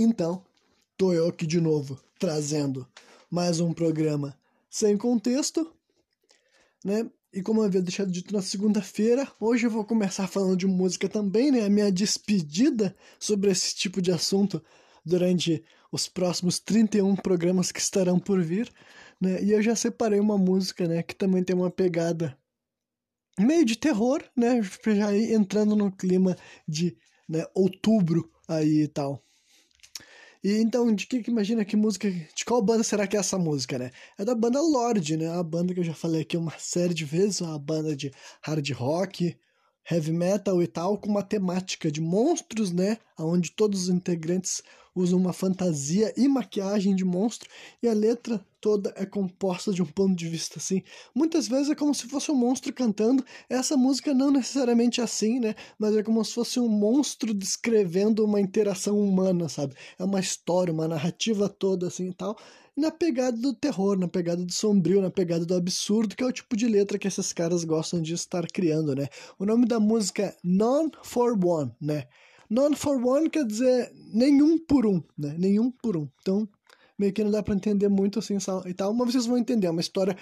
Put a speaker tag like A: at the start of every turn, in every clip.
A: Então, tô eu aqui de novo, trazendo mais um programa sem contexto, né? E como eu havia deixado dito na segunda-feira, hoje eu vou começar falando de música também, né? A minha despedida sobre esse tipo de assunto durante os próximos 31 programas que estarão por vir, né? E eu já separei uma música, né, que também tem uma pegada meio de terror, né? Já entrando no clima de né, outubro aí e tal. E então, de que, imagina que música. De qual banda será que é essa música, né? É da banda Lorde, né? A banda que eu já falei aqui uma série de vezes, uma banda de hard rock, heavy metal e tal, com uma temática de monstros, né? Onde todos os integrantes usam uma fantasia e maquiagem de monstro, e a letra toda é composta de um ponto de vista assim. Muitas vezes é como se fosse um monstro cantando. Essa música não necessariamente é assim, né? Mas é como se fosse um monstro descrevendo uma interação humana, sabe? É uma história, uma narrativa toda assim e tal. Na pegada do terror, na pegada do sombrio, na pegada do absurdo, que é o tipo de letra que esses caras gostam de estar criando, né? O nome da música é None for One, né? None for one quer dizer nenhum por um, né? Nenhum por um. Então, meio que não dá para entender muito assim e tal, mas vocês vão entender, é uma história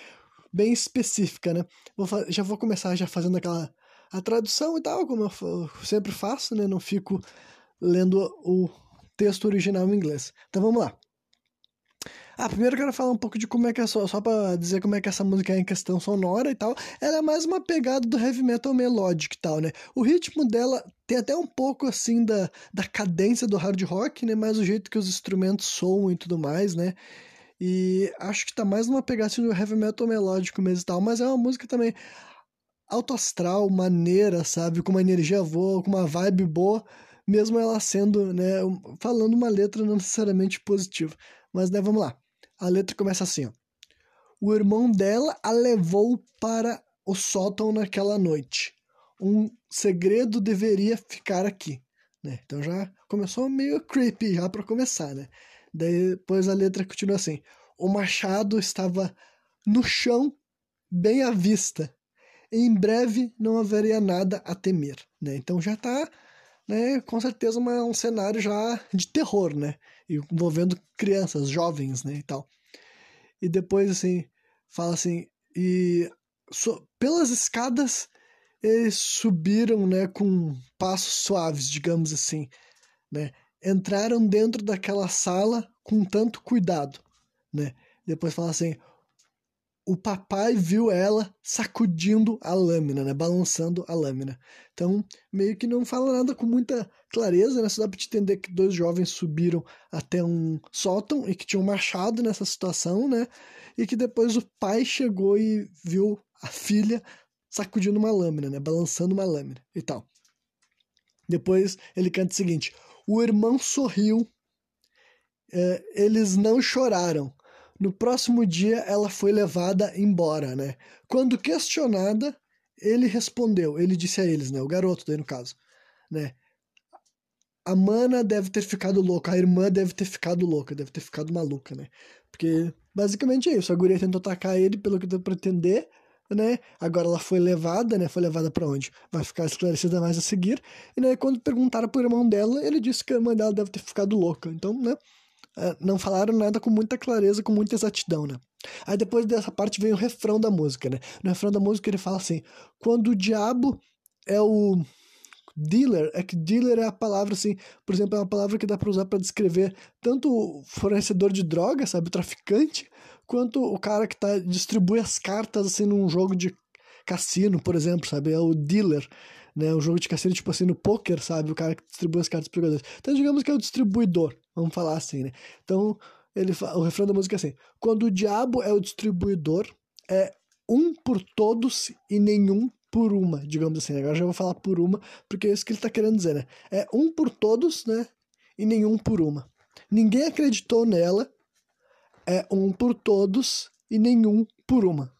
A: bem específica, né? Vou, já vou começar já fazendo aquela a tradução e tal, como eu sempre faço, né? Não fico lendo o texto original em inglês. Então vamos lá. Ah, primeiro eu quero falar um pouco de como é que é só, só pra dizer como é que essa música é em questão sonora e tal. Ela é mais uma pegada do heavy metal melódico e tal, né? O ritmo dela tem até um pouco assim da, da cadência do hard rock, né? Mas o jeito que os instrumentos soam e tudo mais, né? E acho que tá mais numa pegada assim, do heavy metal melódico mesmo e tal, mas é uma música também alto astral, maneira, sabe? Com uma energia boa, com uma vibe boa, mesmo ela sendo, né, falando uma letra não necessariamente positiva. Mas, né, vamos lá. A letra começa assim, ó. O irmão dela a levou para o sótão naquela noite. Um segredo deveria ficar aqui, né? Então já começou meio creepy já para começar, né? Depois a letra continua assim: O machado estava no chão, bem à vista. Em breve não haveria nada a temer, né? Então já tá, né, com certeza uma, um cenário já de terror, né? envolvendo crianças, jovens, né, e tal. E depois, assim, fala assim, e so, pelas escadas eles subiram, né, com passos suaves, digamos assim, né, entraram dentro daquela sala com tanto cuidado, né. Depois fala assim, o papai viu ela sacudindo a lâmina, né? Balançando a lâmina. Então, meio que não fala nada com muita clareza, né? Só dá pra te entender que dois jovens subiram até um sótão e que tinham machado nessa situação, né? E que depois o pai chegou e viu a filha sacudindo uma lâmina, né? Balançando uma lâmina e tal. Depois ele canta o seguinte: O irmão sorriu, é, eles não choraram no próximo dia, ela foi levada embora, né? Quando questionada, ele respondeu, ele disse a eles, né? O garoto, daí no caso, né? A mana deve ter ficado louca, a irmã deve ter ficado louca, deve ter ficado maluca, né? Porque basicamente é isso. A guria tentou atacar ele pelo que deu pra entender, né? Agora ela foi levada, né? Foi levada para onde? Vai ficar esclarecida mais a seguir. E né, quando perguntaram pro irmão dela, ele disse que a irmã dela deve ter ficado louca. Então, né? É, não falaram nada com muita clareza, com muita exatidão, né? Aí depois dessa parte vem o refrão da música, né? No refrão da música ele fala assim: quando o diabo é o dealer, é que dealer é a palavra assim, por exemplo, é uma palavra que dá para usar para descrever tanto o fornecedor de droga, sabe, o traficante, quanto o cara que tá distribui as cartas assim num jogo de cassino, por exemplo, sabe? É o dealer né? O jogo de cassino, tipo assim, no poker, sabe? O cara que distribui as cartas para jogadores. Então, digamos que é o distribuidor, vamos falar assim, né? Então, ele o refrão da música é assim: quando o diabo é o distribuidor, é um por todos e nenhum por uma, digamos assim. Agora já vou falar por uma, porque é isso que ele está querendo dizer, né? É um por todos, né? E nenhum por uma. Ninguém acreditou nela, é um por todos e nenhum por uma.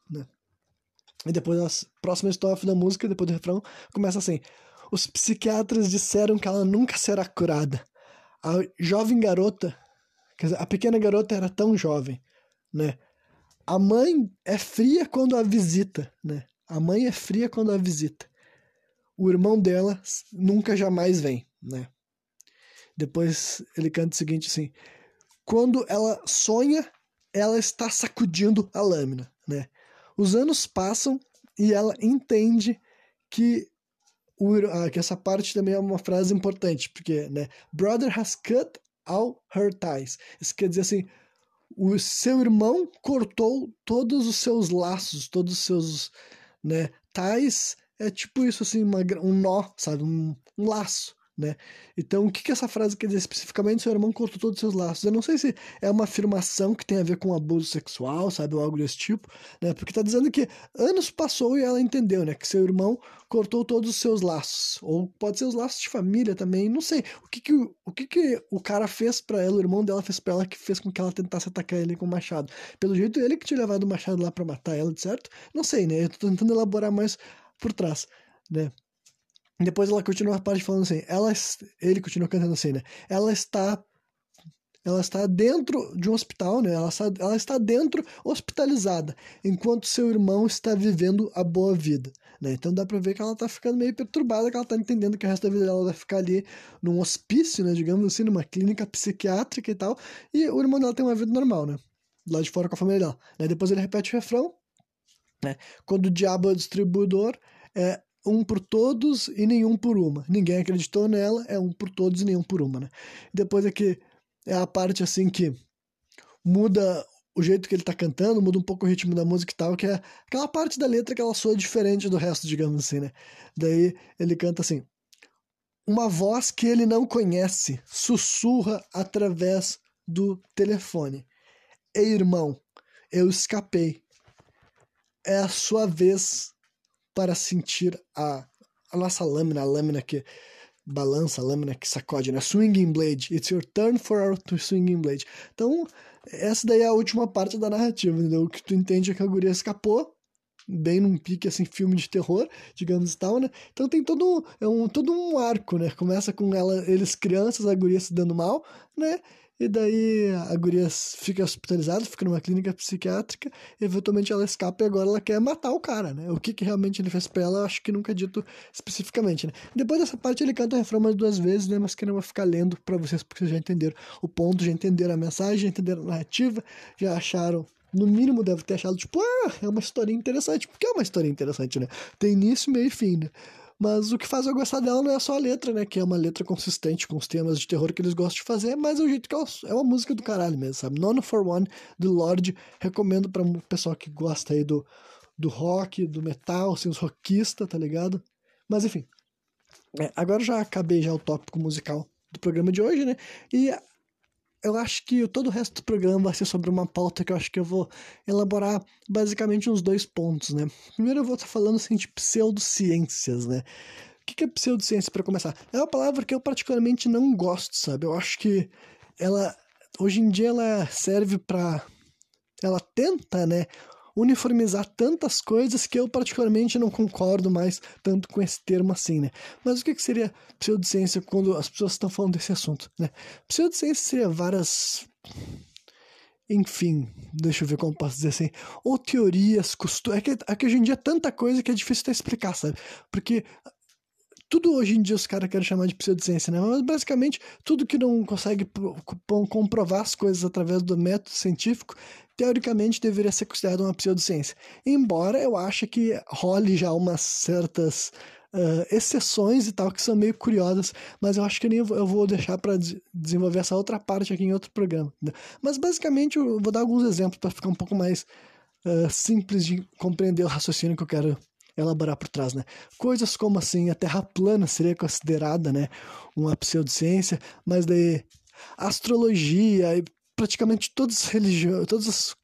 A: E depois a próxima estrofe da música, depois do refrão, começa assim: Os psiquiatras disseram que ela nunca será curada. A jovem garota, quer dizer, a pequena garota era tão jovem, né? A mãe é fria quando a visita, né? A mãe é fria quando a visita. O irmão dela nunca jamais vem, né? Depois ele canta o seguinte assim: quando ela sonha, ela está sacudindo a lâmina, né? Os anos passam e ela entende que o, ah, que essa parte também é uma frase importante, porque, né, brother has cut all her ties. Isso quer dizer assim, o seu irmão cortou todos os seus laços, todos os seus, né, ties é tipo isso assim, uma, um nó, sabe, um, um laço né? Então, o que, que essa frase quer dizer especificamente? Seu irmão cortou todos os seus laços. Eu não sei se é uma afirmação que tem a ver com abuso sexual, sabe, ou algo desse tipo, né? Porque tá dizendo que anos passou e ela entendeu, né? Que seu irmão cortou todos os seus laços. Ou pode ser os laços de família também, não sei. O que que o, que que o cara fez para ela, o irmão dela fez para ela que fez com que ela tentasse atacar ele com o machado? Pelo jeito, ele que tinha levado o machado lá para matar ela, certo? Não sei, né? Eu tô tentando elaborar mais por trás, né? Depois ela continua a parte falando assim, ela, ele continua cantando assim, né? Ela está ela está dentro de um hospital, né? Ela está, ela está dentro hospitalizada, enquanto seu irmão está vivendo a boa vida, né? Então dá para ver que ela está ficando meio perturbada, que ela está entendendo que o resto da vida dela vai ficar ali num hospício, né? Digamos assim, numa clínica psiquiátrica e tal, e o irmão dela tem uma vida normal, né? Lá de fora com a família dela. Né? Depois ele repete o refrão, né? Quando o diabo é distribuidor, é, um por todos e nenhum por uma. Ninguém acreditou nela, é um por todos e nenhum por uma, né? Depois é que é a parte assim que muda o jeito que ele tá cantando, muda um pouco o ritmo da música e tal, que é aquela parte da letra que ela soa diferente do resto, digamos assim, né? Daí ele canta assim: Uma voz que ele não conhece sussurra através do telefone. Ei, irmão, eu escapei. É a sua vez para sentir a, a nossa lâmina, a lâmina que balança, a lâmina que sacode, né? Swinging Blade. It's your turn for our swinging blade. Então, essa daí é a última parte da narrativa, entendeu? O que tu entende é que a guria escapou, bem num pique, assim, filme de terror, digamos tal, né? Então tem todo, é um, todo um arco, né? Começa com ela, eles crianças, a guria se dando mal, né? E daí a guria fica hospitalizada, fica numa clínica psiquiátrica, eventualmente ela escapa e agora ela quer matar o cara, né? O que, que realmente ele fez pra ela, acho que nunca é dito especificamente, né? Depois dessa parte ele canta o refrão mais duas vezes, né? Mas que não vou ficar lendo pra vocês, porque vocês já entenderam o ponto, já entenderam a mensagem, já entenderam a narrativa, já acharam no mínimo deve ter achado, tipo, ah, é uma história interessante. Porque é uma história interessante, né? Tem início, meio e fim, né? Mas o que faz eu gostar dela não é só a letra, né? Que é uma letra consistente com os temas de terror que eles gostam de fazer, mas é o jeito que ela é uma música do caralho mesmo, sabe? None for One, do Lorde. Recomendo para o pessoal que gosta aí do, do rock, do metal, assim, os rockistas, tá ligado? Mas enfim. É, agora já acabei já o tópico musical do programa de hoje, né? E eu acho que todo o resto do programa vai ser sobre uma pauta que eu acho que eu vou elaborar basicamente uns dois pontos, né? Primeiro eu vou estar falando assim, de pseudociências, né? O que é pseudociência para começar? É uma palavra que eu particularmente não gosto, sabe? Eu acho que ela hoje em dia ela serve para ela tenta, né, uniformizar tantas coisas que eu particularmente não concordo mais tanto com esse termo assim, né? Mas o que, que seria pseudociência quando as pessoas estão falando desse assunto, né? Pseudociência seria várias enfim, deixa eu ver como posso dizer assim, ou teorias, costumes, é que, é que hoje em dia é tanta coisa que é difícil até explicar, sabe? Porque tudo hoje em dia os caras querem chamar de pseudociência, né? Mas basicamente tudo que não consegue comprovar as coisas através do método científico teoricamente deveria ser considerado uma pseudociência. Embora eu ache que role já umas certas uh, exceções e tal que são meio curiosas, mas eu acho que nem eu vou deixar para desenvolver essa outra parte aqui em outro programa. Mas basicamente eu vou dar alguns exemplos para ficar um pouco mais uh, simples de compreender o raciocínio que eu quero elaborar por trás, né? Coisas como assim, a Terra plana seria considerada, né, uma pseudociência, mas daí astrologia e praticamente todas as religiões, todos os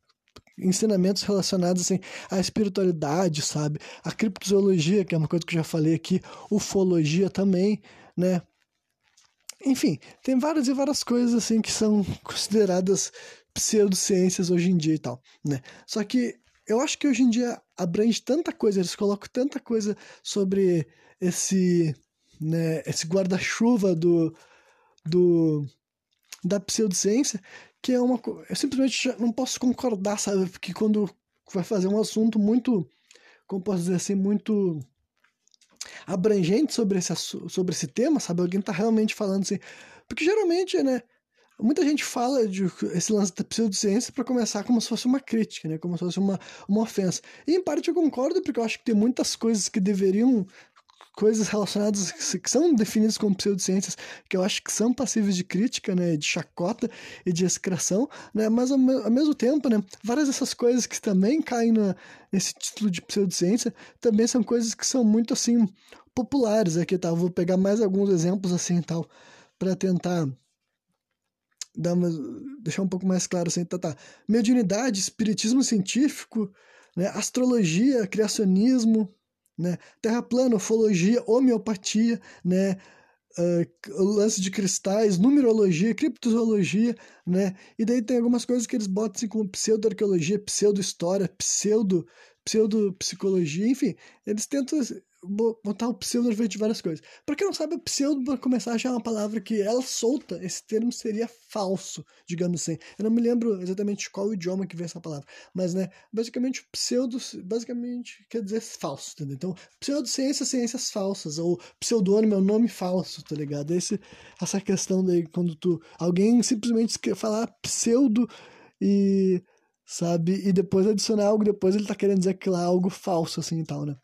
A: ensinamentos relacionados assim, à espiritualidade, sabe? A criptozoologia, que é uma coisa que eu já falei aqui, ufologia também, né? Enfim, tem várias e várias coisas assim que são consideradas pseudociências hoje em dia e tal, né? Só que eu acho que hoje em dia abrange tanta coisa, eles colocam tanta coisa sobre esse, né, esse guarda-chuva do, do da pseudociência que é uma eu simplesmente não posso concordar, sabe? Porque quando vai fazer um assunto muito, como posso dizer assim, muito abrangente sobre esse, sobre esse tema, sabe? Alguém tá realmente falando assim, Porque geralmente, né, muita gente fala de esse lance da pseudociência para começar como se fosse uma crítica, né, como se fosse uma, uma ofensa. E em parte eu concordo, porque eu acho que tem muitas coisas que deveriam coisas relacionadas que são definidas como pseudociências, que eu acho que são passíveis de crítica, né, de chacota e de excreção, né, mas ao, ao mesmo tempo, né, várias dessas coisas que também caem na, nesse título de pseudociência também são coisas que são muito assim populares aqui, tá? Vou pegar mais alguns exemplos assim, tal, para tentar dar uma, deixar um pouco mais claro assim, tá, tá. Mediunidade, espiritismo científico, né, astrologia, criacionismo, né? Terra plana, ufologia, homeopatia, né? Uh, lance de cristais, numerologia, criptozoologia, né? E daí tem algumas coisas que eles botam assim como pseudo-arqueologia, pseudo-história, pseudo, pseudo-psicologia, enfim, eles tentam botar o pseudo na de várias coisas. Pra quem não sabe, o pseudo, para começar, já é uma palavra que ela solta, esse termo seria falso, digamos assim. Eu não me lembro exatamente qual idioma que vem essa palavra, mas, né, basicamente, pseudo, basicamente, quer dizer falso, entendeu? Então, pseudociência, ciências falsas, ou pseudônimo é um nome falso, tá ligado? Esse, essa questão daí, quando tu, alguém simplesmente falar pseudo e, sabe, e depois adicionar algo, depois ele tá querendo dizer que lá é algo falso, assim, e tal, né?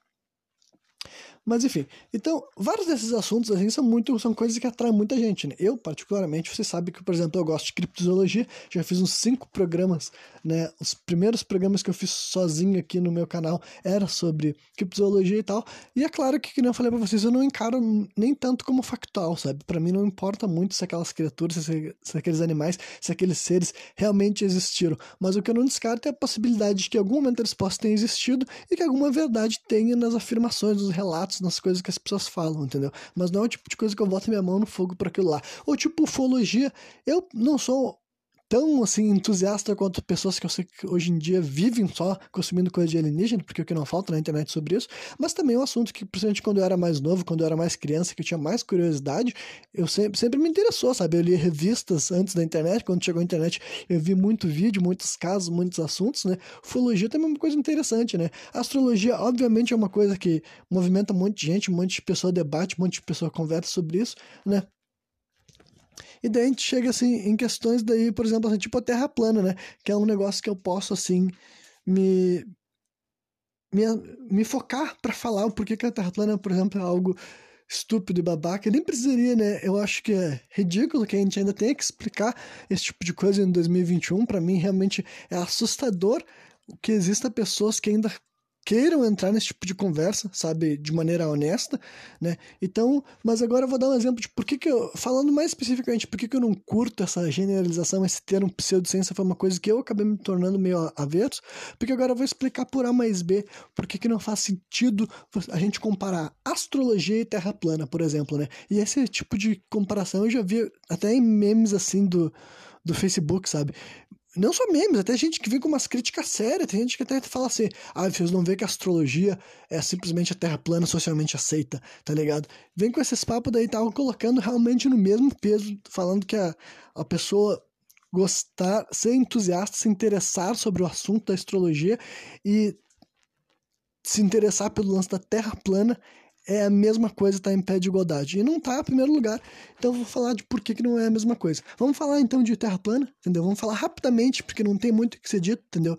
A: Mas enfim, então, vários desses assuntos assim são muito são coisas que atraem muita gente, né? Eu, particularmente, você sabe que, por exemplo, eu gosto de criptozoologia, já fiz uns cinco programas, né? Os primeiros programas que eu fiz sozinho aqui no meu canal era sobre criptozoologia e tal. E é claro que, como eu falei para vocês, eu não encaro nem tanto como factual, sabe? Para mim não importa muito se aquelas criaturas, se, se aqueles animais, se aqueles seres realmente existiram. Mas o que eu não descarto é a possibilidade de que em algum momento eles possam ter existido e que alguma verdade tenha nas afirmações, nos relatos nas coisas que as pessoas falam, entendeu? Mas não é o tipo de coisa que eu boto minha mão no fogo para aquilo lá. Ou tipo ufologia, eu não sou tão assim entusiasta quanto pessoas que eu sei que hoje em dia vivem só consumindo coisa de alienígena, porque o que não falta na internet sobre isso, mas também é um assunto que, principalmente quando eu era mais novo, quando eu era mais criança, que eu tinha mais curiosidade, eu sempre, sempre me interessou, sabe? Eu li revistas antes da internet, quando chegou a internet eu vi muito vídeo, muitos casos, muitos assuntos, né? Ufologia também é uma coisa interessante, né? astrologia, obviamente, é uma coisa que movimenta um monte de gente, um monte de pessoa debate, um monte de pessoa conversa sobre isso, né? E daí a gente chega assim em questões daí, por exemplo, assim, tipo a Terra plana, né? Que é um negócio que eu posso assim me me, me focar para falar o porquê que a Terra plana, por exemplo, é algo estúpido e babaca. Nem precisaria, né? Eu acho que é ridículo que a gente ainda tenha que explicar esse tipo de coisa em 2021. Para mim, realmente é assustador que exista pessoas que ainda queiram entrar nesse tipo de conversa, sabe, de maneira honesta, né? Então, mas agora eu vou dar um exemplo de por que que eu, falando mais especificamente, por que que eu não curto essa generalização, esse termo pseudociência foi uma coisa que eu acabei me tornando meio avesso, porque agora eu vou explicar por A mais B por que que não faz sentido a gente comparar astrologia e terra plana, por exemplo, né? E esse tipo de comparação eu já vi até em memes assim do do Facebook, sabe? Não só memes, até gente que vem com umas críticas sérias, tem gente que até fala assim, ah, vocês não vê que a astrologia é simplesmente a terra plana socialmente aceita, tá ligado? Vem com esses papos daí, estavam colocando realmente no mesmo peso, falando que a, a pessoa gostar, ser entusiasta, se interessar sobre o assunto da astrologia e se interessar pelo lance da terra plana é a mesma coisa, tá em pé de igualdade. E não tá em primeiro lugar. Então vou falar de por que, que não é a mesma coisa. Vamos falar então de Terra plana, entendeu? Vamos falar rapidamente, porque não tem muito o que ser dito, entendeu?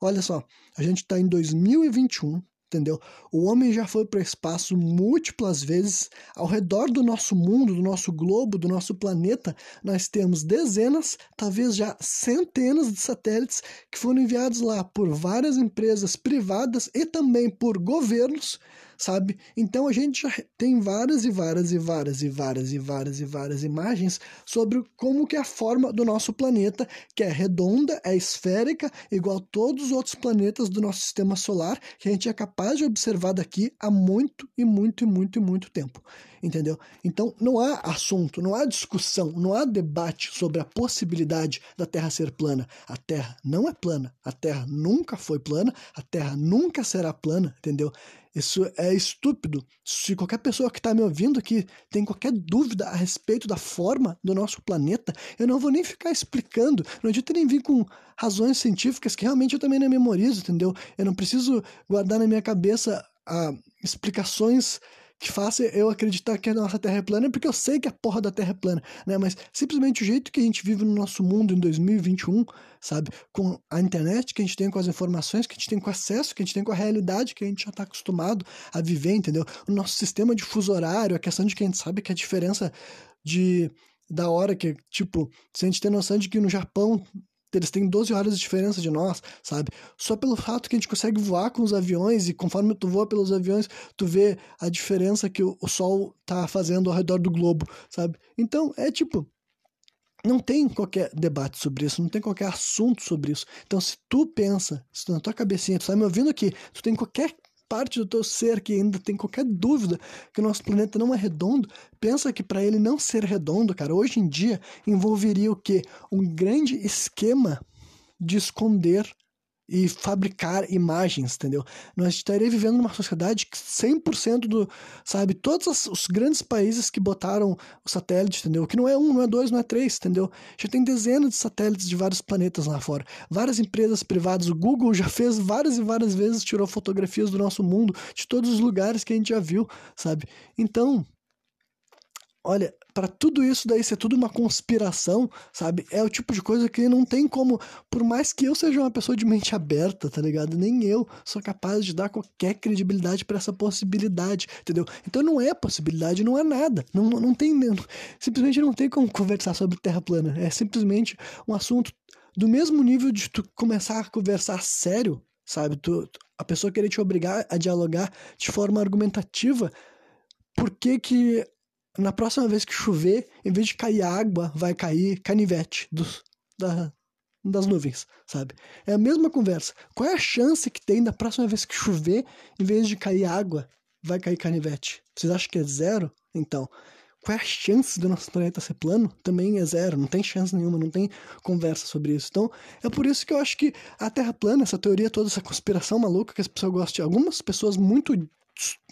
A: Olha só, a gente está em 2021, entendeu? O homem já foi para o espaço múltiplas vezes. Ao redor do nosso mundo, do nosso globo, do nosso planeta, nós temos dezenas, talvez já centenas de satélites que foram enviados lá por várias empresas privadas e também por governos sabe? Então a gente já tem várias e várias e várias e várias e várias e várias imagens sobre como que é a forma do nosso planeta, que é redonda, é esférica, igual a todos os outros planetas do nosso sistema solar, que a gente é capaz de observar daqui há muito e muito e muito e muito tempo entendeu? Então não há assunto, não há discussão, não há debate sobre a possibilidade da Terra ser plana. A Terra não é plana, a Terra nunca foi plana, a Terra nunca será plana, entendeu? Isso é estúpido. Se qualquer pessoa que está me ouvindo aqui tem qualquer dúvida a respeito da forma do nosso planeta, eu não vou nem ficar explicando. Não adianta nem vir com razões científicas que realmente eu também não memorizo, entendeu? Eu não preciso guardar na minha cabeça ah, explicações que faça eu acreditar que a nossa Terra é plana, porque eu sei que a porra da Terra é plana, né? Mas simplesmente o jeito que a gente vive no nosso mundo em 2021, sabe? Com a internet que a gente tem, com as informações que a gente tem, com o acesso que a gente tem, com a realidade que a gente já está acostumado a viver, entendeu? O nosso sistema de fuso horário, a questão de que a gente sabe que a diferença de da hora que, tipo, se a gente tem noção de que no Japão eles têm 12 horas de diferença de nós, sabe? Só pelo fato que a gente consegue voar com os aviões e conforme tu voa pelos aviões, tu vê a diferença que o, Sol tá fazendo ao redor do globo, sabe? Então, é tipo, não tem qualquer debate sobre isso, não tem qualquer assunto sobre isso. Então, se tu pensa, se na tua cabecinha, tu tá me ouvindo aqui, tu tem qualquer parte do teu ser que ainda tem qualquer dúvida que o nosso planeta não é redondo, pensa que para ele não ser redondo, cara, hoje em dia envolveria o quê? Um grande esquema de esconder e fabricar imagens, entendeu? Nós estaríamos vivendo numa sociedade que 100% do, sabe, todos os grandes países que botaram o satélite, entendeu? Que não é um, não é dois, não é três, entendeu? Já tem dezenas de satélites de vários planetas lá fora. Várias empresas privadas, o Google já fez várias e várias vezes, tirou fotografias do nosso mundo, de todos os lugares que a gente já viu, sabe? Então, olha, para tudo isso daí ser tudo uma conspiração, sabe? É o tipo de coisa que não tem como, por mais que eu seja uma pessoa de mente aberta, tá ligado? Nem eu sou capaz de dar qualquer credibilidade para essa possibilidade, entendeu? Então não é possibilidade, não é nada. Não, não tem, simplesmente não tem como conversar sobre terra plana. É simplesmente um assunto do mesmo nível de tu começar a conversar sério, sabe? Tu, a pessoa querer te obrigar a dialogar de forma argumentativa por que, que na próxima vez que chover, em vez de cair água, vai cair canivete da, das nuvens, sabe? É a mesma conversa. Qual é a chance que tem da próxima vez que chover, em vez de cair água, vai cair canivete? Vocês acham que é zero? Então, qual é a chance do nosso planeta ser plano? Também é zero, não tem chance nenhuma, não tem conversa sobre isso. Então, é por isso que eu acho que a Terra plana, essa teoria toda, essa conspiração maluca que as pessoas gostam, algumas pessoas muito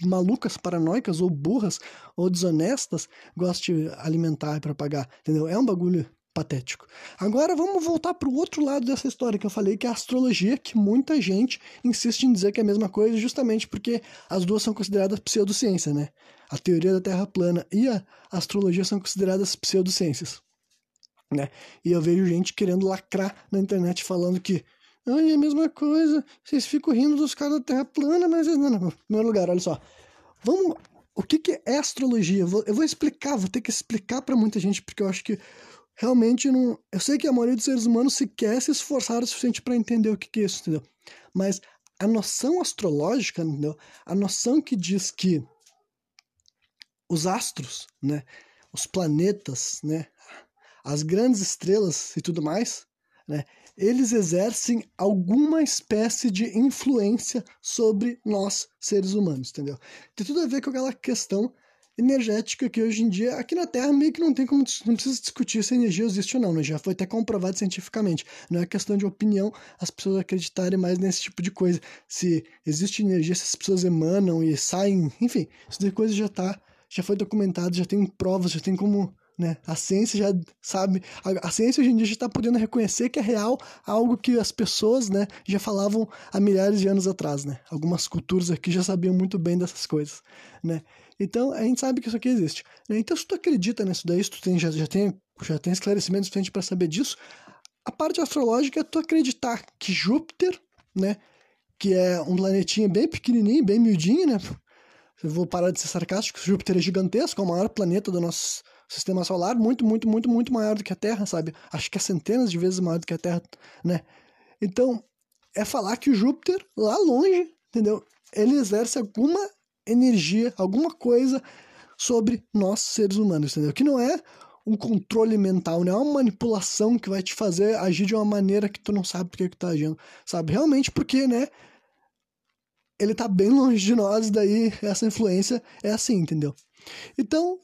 A: malucas, paranoicas ou burras ou desonestas gostam de alimentar e propagar, entendeu? É um bagulho patético. Agora vamos voltar para o outro lado dessa história que eu falei, que é a astrologia, que muita gente insiste em dizer que é a mesma coisa, justamente porque as duas são consideradas pseudociência, né? A teoria da Terra plana e a astrologia são consideradas pseudociências. Né? E eu vejo gente querendo lacrar na internet falando que Ai, é a mesma coisa. Vocês ficam rindo dos caras da Terra plana, mas não, não. Primeiro lugar, olha só. Vamos. O que, que é astrologia? Eu vou, eu vou explicar, vou ter que explicar para muita gente, porque eu acho que realmente não. Eu sei que a maioria dos seres humanos sequer se esforçaram o suficiente para entender o que, que é isso, entendeu? Mas a noção astrológica, entendeu? A noção que diz que os astros, né? Os planetas, né? As grandes estrelas e tudo mais, né? Eles exercem alguma espécie de influência sobre nós, seres humanos, entendeu? Tem tudo a ver com aquela questão energética que hoje em dia, aqui na Terra, meio que não tem como, não precisa discutir se a energia existe ou não, né? já foi até comprovado cientificamente. Não é questão de opinião as pessoas acreditarem mais nesse tipo de coisa. Se existe energia, se as pessoas emanam e saem, enfim, isso de já tá, já foi documentado, já tem provas, já tem como né? A ciência já sabe, a, a ciência hoje em dia já está podendo reconhecer que é real algo que as pessoas, né, já falavam há milhares de anos atrás, né? Algumas culturas aqui já sabiam muito bem dessas coisas, né? Então a gente sabe que isso aqui existe. Né? Então se tu acredita nisso daí, se tu tem, já, já tem já tem esclarecimento suficiente para saber disso, a parte astrológica é tu acreditar que Júpiter, né, que é um planetinha bem pequenininho, bem miudinho, né? Eu vou parar de ser sarcástico, Júpiter é gigantesco, é o maior planeta do nosso sistema solar muito, muito, muito, muito maior do que a Terra, sabe? Acho que é centenas de vezes maior do que a Terra, né? Então, é falar que o Júpiter, lá longe, entendeu? Ele exerce alguma energia, alguma coisa sobre nós, seres humanos, entendeu? Que não é um controle mental, não é uma manipulação que vai te fazer agir de uma maneira que tu não sabe por que tu tá agindo, sabe? Realmente porque, né? Ele tá bem longe de nós, daí essa influência é assim, entendeu? Então,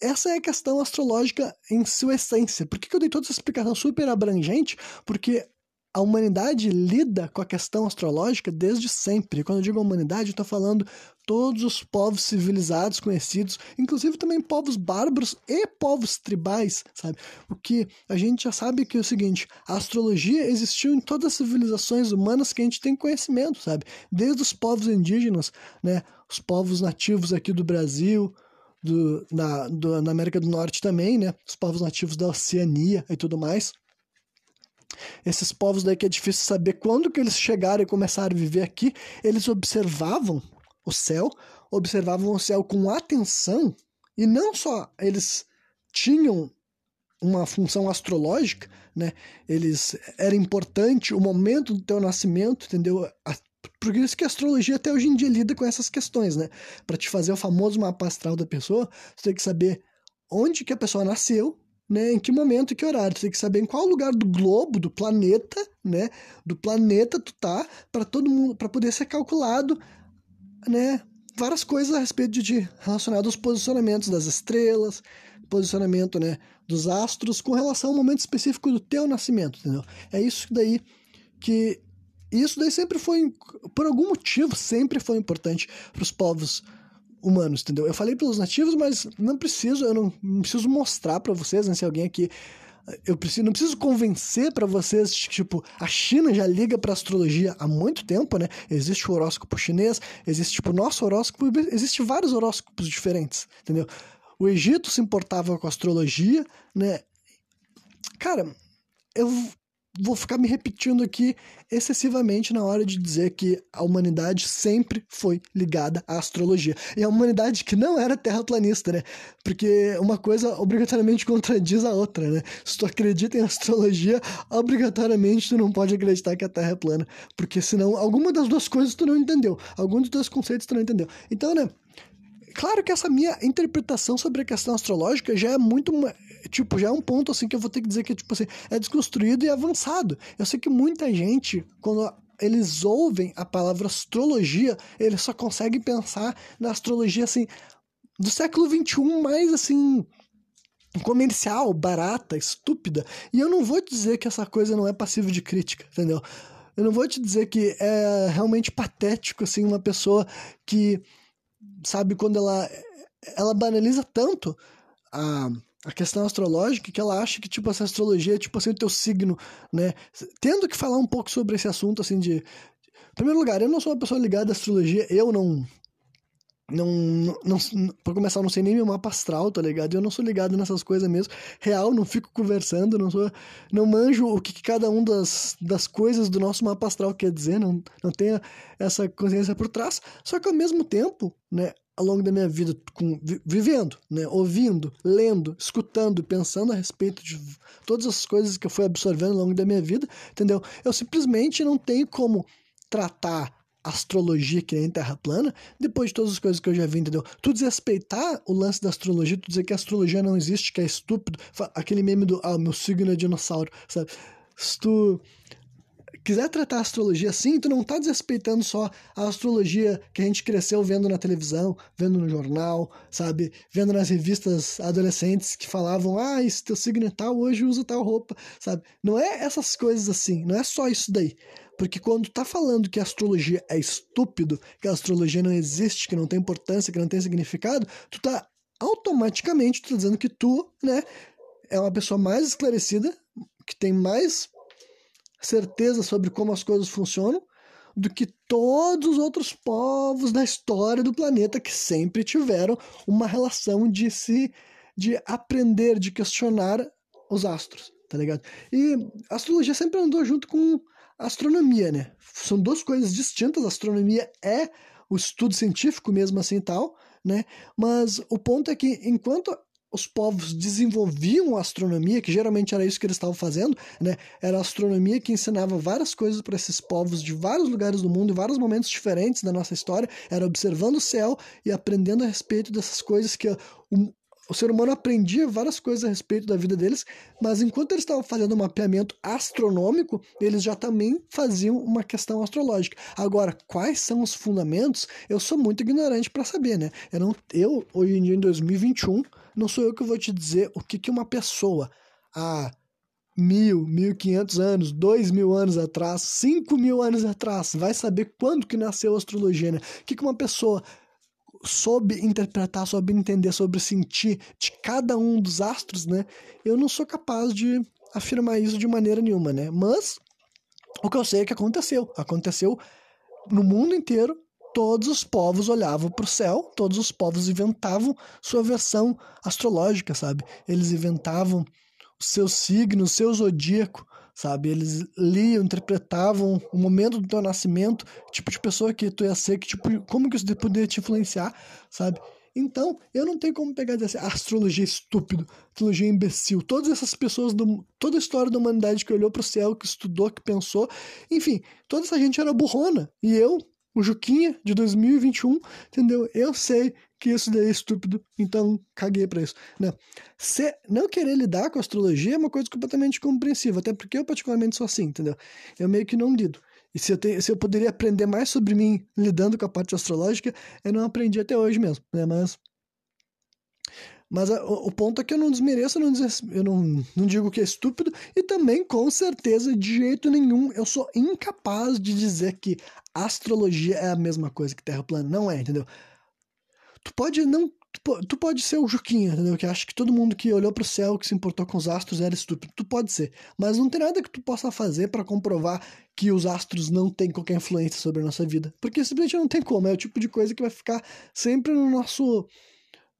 A: essa é a questão astrológica em sua essência. Por que, que eu dei toda essa explicação super abrangente? Porque a humanidade lida com a questão astrológica desde sempre. Quando eu digo humanidade, eu estou falando todos os povos civilizados conhecidos, inclusive também povos bárbaros e povos tribais, sabe? O que a gente já sabe que é o seguinte: a astrologia existiu em todas as civilizações humanas que a gente tem conhecimento, sabe? Desde os povos indígenas, né? os povos nativos aqui do Brasil, do, na, do, na América do Norte também, né? Os povos nativos da Oceania e tudo mais. Esses povos daí que é difícil saber quando que eles chegaram e começaram a viver aqui, eles observavam o céu, observavam o céu com atenção, e não só eles tinham uma função astrológica, né? Eles era importante o momento do teu nascimento, entendeu? Por isso que a astrologia até hoje em dia lida com essas questões, né? Para te fazer o famoso mapa astral da pessoa, você tem que saber onde que a pessoa nasceu, né? Em que momento e que horário. Você tem que saber em qual lugar do globo, do planeta, né? Do planeta tu tá, para todo mundo, para poder ser calculado, né? Várias coisas a respeito de, de aos posicionamentos das estrelas, posicionamento, né? Dos astros com relação ao momento específico do teu nascimento, entendeu? É isso daí que isso daí sempre foi, por algum motivo, sempre foi importante para os povos humanos, entendeu? Eu falei pelos nativos, mas não preciso, eu não, não preciso mostrar para vocês, né, se alguém aqui eu preciso, não preciso convencer para vocês tipo, a China já liga para astrologia há muito tempo, né? Existe o horóscopo chinês, existe, tipo, o nosso horóscopo, existe vários horóscopos diferentes, entendeu? O Egito se importava com astrologia, né? Cara, eu vou ficar me repetindo aqui excessivamente na hora de dizer que a humanidade sempre foi ligada à astrologia. E a humanidade que não era terraplanista, né? Porque uma coisa obrigatoriamente contradiz a outra, né? Se tu acredita em astrologia, obrigatoriamente tu não pode acreditar que a Terra é plana. Porque senão, alguma das duas coisas tu não entendeu. Algum dos dois conceitos tu não entendeu. Então, né? Claro que essa minha interpretação sobre a questão astrológica já é muito. Tipo, já é um ponto assim que eu vou ter que dizer que tipo assim, é desconstruído e avançado. Eu sei que muita gente, quando eles ouvem a palavra astrologia, eles só conseguem pensar na astrologia assim do século XXI, mais assim comercial, barata, estúpida. E eu não vou dizer que essa coisa não é passiva de crítica, entendeu? Eu não vou te dizer que é realmente patético assim uma pessoa que sabe, quando ela, ela banaliza tanto a, a questão astrológica que ela acha que, tipo, essa astrologia é, tipo assim, o teu signo, né? Tendo que falar um pouco sobre esse assunto, assim, de... Em primeiro lugar, eu não sou uma pessoa ligada à astrologia, eu não... Não, não, não começar, eu não sei nem meu mapa astral, tá ligado? Eu não sou ligado nessas coisas mesmo. Real, não fico conversando, não sou. Não manjo o que, que cada um das, das coisas do nosso mapa astral quer dizer, não, não tenho essa consciência por trás. Só que ao mesmo tempo, né, ao longo da minha vida, com, vivendo, né, ouvindo, lendo, escutando, pensando a respeito de todas as coisas que eu fui absorvendo ao longo da minha vida, entendeu? Eu simplesmente não tenho como tratar astrologia que nem terra plana, depois de todas as coisas que eu já vi, entendeu? Tu desrespeitar o lance da astrologia, tu dizer que a astrologia não existe, que é estúpido, aquele meme do, ah, meu signo é dinossauro, sabe? Se tu quiser tratar a astrologia assim, tu não tá desrespeitando só a astrologia que a gente cresceu vendo na televisão, vendo no jornal, sabe? Vendo nas revistas adolescentes que falavam, ah, esse teu signo é tal, hoje usa tal roupa, sabe? Não é essas coisas assim, não é só isso daí. Porque quando tá falando que a astrologia é estúpido, que a astrologia não existe, que não tem importância, que não tem significado, tu tá automaticamente tu tá dizendo que tu, né, é uma pessoa mais esclarecida, que tem mais certeza sobre como as coisas funcionam do que todos os outros povos da história do planeta que sempre tiveram uma relação de se de aprender, de questionar os astros, tá ligado? E a astrologia sempre andou junto com astronomia, né? São duas coisas distintas. A astronomia é o estudo científico mesmo assim e tal, né? Mas o ponto é que enquanto os povos desenvolviam a astronomia, que geralmente era isso que eles estavam fazendo, né? Era a astronomia que ensinava várias coisas para esses povos de vários lugares do mundo, em vários momentos diferentes da nossa história, era observando o céu e aprendendo a respeito dessas coisas que o, o ser humano aprendia várias coisas a respeito da vida deles, mas enquanto eles estavam fazendo um mapeamento astronômico, eles já também faziam uma questão astrológica. Agora, quais são os fundamentos? Eu sou muito ignorante para saber, né? Eu, não, eu, hoje em dia, em 2021, não sou eu que vou te dizer o que, que uma pessoa há mil, mil quinhentos anos, dois mil anos atrás, cinco mil anos atrás, vai saber quando que nasceu a astrologia, né? O que, que uma pessoa soube interpretar, soube entender, soube sentir de cada um dos astros, né? Eu não sou capaz de afirmar isso de maneira nenhuma, né? Mas o que eu sei é que aconteceu. Aconteceu no mundo inteiro todos os povos olhavam para o céu, todos os povos inventavam sua versão astrológica, sabe? Eles inventavam o seu signo, o seu zodíaco, sabe? Eles liam, interpretavam o momento do teu nascimento, tipo de pessoa que tu ia ser, que tipo, como que isso poderia te influenciar, sabe? Então, eu não tenho como pegar e assim, astrologia estúpido, astrologia imbecil. Todas essas pessoas, do, toda a história da humanidade que olhou para o céu, que estudou, que pensou, enfim, toda essa gente era burrona. E eu, o Juquinha de 2021, entendeu? Eu sei que isso daí é estúpido, então caguei para isso, né? Se não querer lidar com astrologia é uma coisa completamente compreensível, até porque eu particularmente sou assim, entendeu? Eu meio que não lido. E se eu, te, se eu poderia aprender mais sobre mim lidando com a parte astrológica, eu não aprendi até hoje mesmo, né? Mas mas a, o, o, ponto é que eu não desmereço, eu, não, eu não, não digo que é estúpido, e também, com certeza, de jeito nenhum, eu sou incapaz de dizer que astrologia é a mesma coisa que Terra plana. Não é, entendeu? Tu pode não. Tu, pode ser o Juquinha, entendeu? Que acha que todo mundo que olhou pro céu, que se importou com os astros, era estúpido. Tu pode ser. Mas não tem nada que tu possa fazer para comprovar que os astros não têm qualquer influência sobre a nossa vida. Porque simplesmente não tem como. É o tipo de coisa que vai ficar sempre no nosso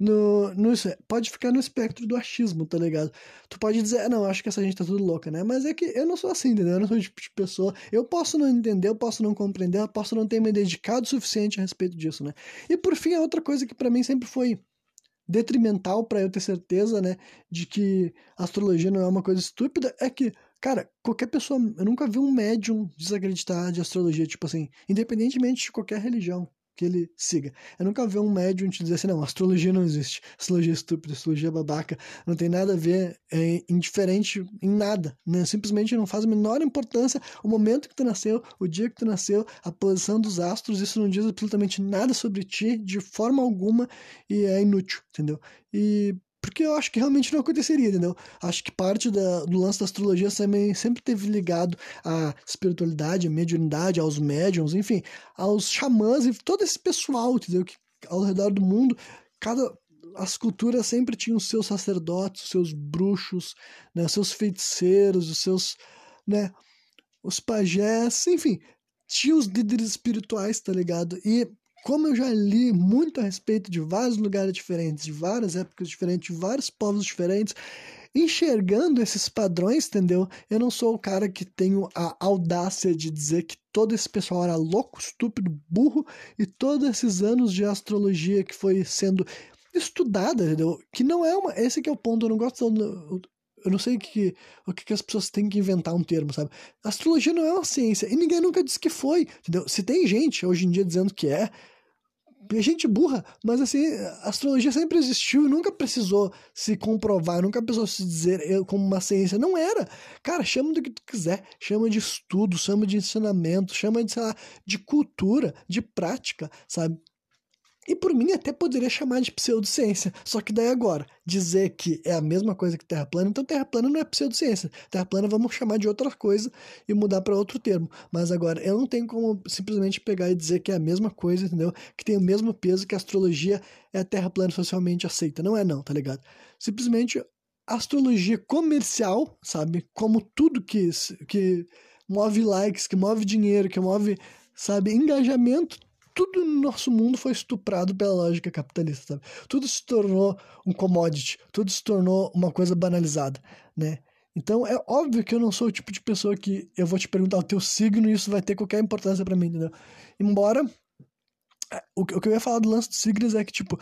A: no, no, pode ficar no espectro do achismo, tá ligado? Tu pode dizer, ah, não, acho que essa gente tá tudo louca, né? Mas é que eu não sou assim, entendeu? Eu não sou o tipo de pessoa. Eu posso não entender, eu posso não compreender, eu posso não ter me dedicado o suficiente a respeito disso, né? E por fim, a outra coisa que para mim sempre foi detrimental para eu ter certeza, né, de que astrologia não é uma coisa estúpida, é que Cara, qualquer pessoa. Eu nunca vi um médium desacreditar de astrologia, tipo assim, independentemente de qualquer religião que ele siga. Eu nunca vi um médium te dizer assim, não, astrologia não existe, astrologia é estúpida, astrologia é babaca, não tem nada a ver, é indiferente em nada, né? Simplesmente não faz a menor importância o momento que tu nasceu, o dia que tu nasceu, a posição dos astros, isso não diz absolutamente nada sobre ti, de forma alguma, e é inútil, entendeu? E porque eu acho que realmente não aconteceria, entendeu? Acho que parte da, do lance da astrologia também sempre teve ligado à espiritualidade, à mediunidade, aos médiums, enfim, aos xamãs e todo esse pessoal, entendeu? Que ao redor do mundo, cada as culturas sempre tinham seus sacerdotes, seus bruxos, né, seus feiticeiros, os seus, né, os pajés, enfim, tinha os líderes espirituais, tá ligado? E como eu já li muito a respeito de vários lugares diferentes, de várias épocas diferentes, de vários povos diferentes, enxergando esses padrões, entendeu? Eu não sou o cara que tenho a audácia de dizer que todo esse pessoal era louco, estúpido, burro e todos esses anos de astrologia que foi sendo estudada, entendeu? Que não é uma. Esse que é o ponto, eu não gosto. Eu não sei que, o que, as pessoas têm que inventar um termo, sabe? Astrologia não é uma ciência e ninguém nunca disse que foi, entendeu? Se tem gente hoje em dia dizendo que é, é gente burra, mas assim, astrologia sempre existiu e nunca precisou se comprovar, nunca precisou se dizer como uma ciência. Não era. Cara, chama do que tu quiser, chama de estudo, chama de ensinamento, chama de, sei lá, de cultura, de prática, sabe? E por mim até poderia chamar de pseudociência. Só que daí agora, dizer que é a mesma coisa que Terra plana, então Terra plana não é pseudociência. Terra plana vamos chamar de outra coisa e mudar para outro termo. Mas agora, eu não tenho como simplesmente pegar e dizer que é a mesma coisa, entendeu? Que tem o mesmo peso que a astrologia é a Terra plana socialmente aceita. Não é não, tá ligado? Simplesmente astrologia comercial, sabe? Como tudo que, que move likes, que move dinheiro, que move, sabe, engajamento, tudo no nosso mundo foi estuprado pela lógica capitalista, sabe? Tudo se tornou um commodity, tudo se tornou uma coisa banalizada, né? Então é óbvio que eu não sou o tipo de pessoa que eu vou te perguntar o teu signo e isso vai ter qualquer importância para mim, entendeu? Embora é, o que eu ia falar do lance dos signos é que, tipo,